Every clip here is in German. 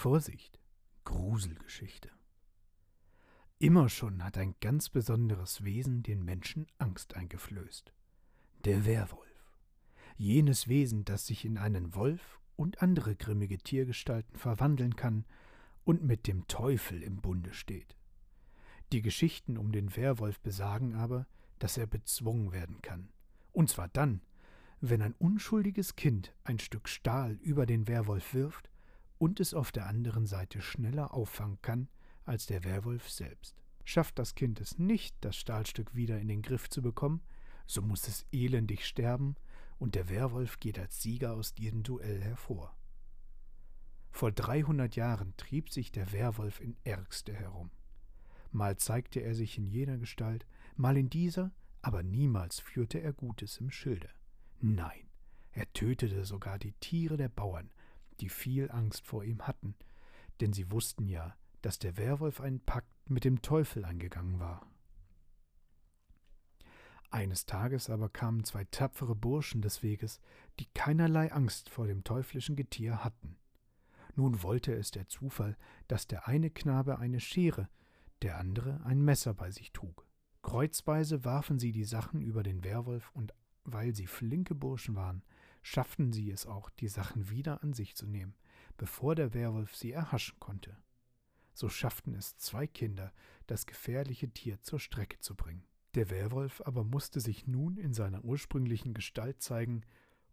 Vorsicht, Gruselgeschichte. Immer schon hat ein ganz besonderes Wesen den Menschen Angst eingeflößt. Der Werwolf. Jenes Wesen, das sich in einen Wolf und andere grimmige Tiergestalten verwandeln kann und mit dem Teufel im Bunde steht. Die Geschichten um den Werwolf besagen aber, dass er bezwungen werden kann. Und zwar dann, wenn ein unschuldiges Kind ein Stück Stahl über den Werwolf wirft und es auf der anderen Seite schneller auffangen kann als der Werwolf selbst. Schafft das Kind es nicht, das Stahlstück wieder in den Griff zu bekommen, so muss es elendig sterben, und der Werwolf geht als Sieger aus diesem Duell hervor. Vor dreihundert Jahren trieb sich der Werwolf in Ärgste herum. Mal zeigte er sich in jener Gestalt, mal in dieser, aber niemals führte er Gutes im Schilde. Nein, er tötete sogar die Tiere der Bauern, die viel Angst vor ihm hatten, denn sie wussten ja, dass der Werwolf einen Pakt mit dem Teufel eingegangen war. Eines Tages aber kamen zwei tapfere Burschen des Weges, die keinerlei Angst vor dem teuflischen Getier hatten. Nun wollte es der Zufall, dass der eine Knabe eine Schere, der andere ein Messer bei sich trug. Kreuzweise warfen sie die Sachen über den Werwolf, und weil sie flinke Burschen waren, schafften sie es auch, die Sachen wieder an sich zu nehmen, bevor der Werwolf sie erhaschen konnte. So schafften es zwei Kinder, das gefährliche Tier zur Strecke zu bringen. Der Werwolf aber musste sich nun in seiner ursprünglichen Gestalt zeigen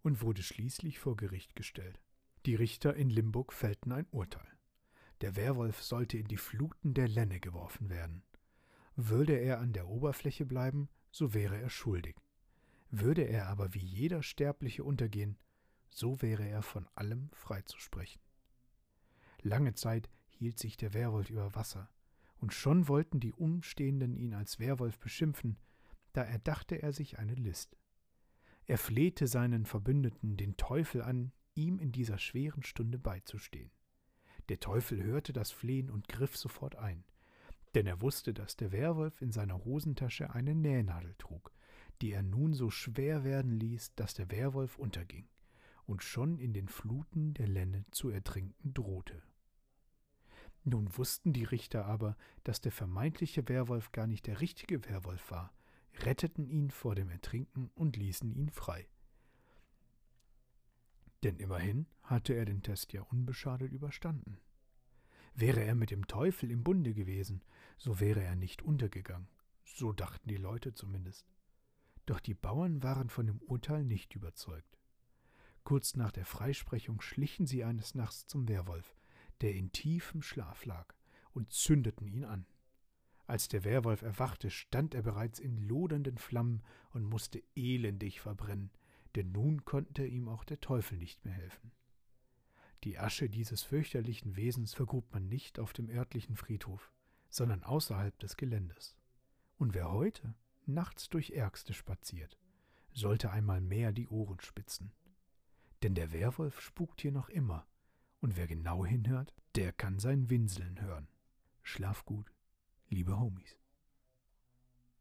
und wurde schließlich vor Gericht gestellt. Die Richter in Limburg fällten ein Urteil. Der Werwolf sollte in die Fluten der Lenne geworfen werden. Würde er an der Oberfläche bleiben, so wäre er schuldig. Würde er aber wie jeder Sterbliche untergehen, so wäre er von allem freizusprechen. Lange Zeit hielt sich der Werwolf über Wasser, und schon wollten die Umstehenden ihn als Werwolf beschimpfen, da erdachte er sich eine List. Er flehte seinen Verbündeten, den Teufel, an, ihm in dieser schweren Stunde beizustehen. Der Teufel hörte das Flehen und griff sofort ein, denn er wusste, dass der Werwolf in seiner Hosentasche eine Nähnadel trug, die er nun so schwer werden ließ, dass der Werwolf unterging und schon in den Fluten der Lenne zu ertrinken drohte. Nun wussten die Richter aber, dass der vermeintliche Werwolf gar nicht der richtige Werwolf war, retteten ihn vor dem Ertrinken und ließen ihn frei. Denn immerhin hatte er den Test ja unbeschadet überstanden. Wäre er mit dem Teufel im Bunde gewesen, so wäre er nicht untergegangen, so dachten die Leute zumindest. Doch die Bauern waren von dem Urteil nicht überzeugt. Kurz nach der Freisprechung schlichen sie eines Nachts zum Werwolf, der in tiefem Schlaf lag, und zündeten ihn an. Als der Werwolf erwachte, stand er bereits in lodernden Flammen und musste elendig verbrennen, denn nun konnte ihm auch der Teufel nicht mehr helfen. Die Asche dieses fürchterlichen Wesens vergrub man nicht auf dem örtlichen Friedhof, sondern außerhalb des Geländes. Und wer heute nachts durch Ärgste spaziert, sollte einmal mehr die Ohren spitzen. Denn der Werwolf spukt hier noch immer, und wer genau hinhört, der kann sein Winseln hören. Schlaf gut, liebe Homies.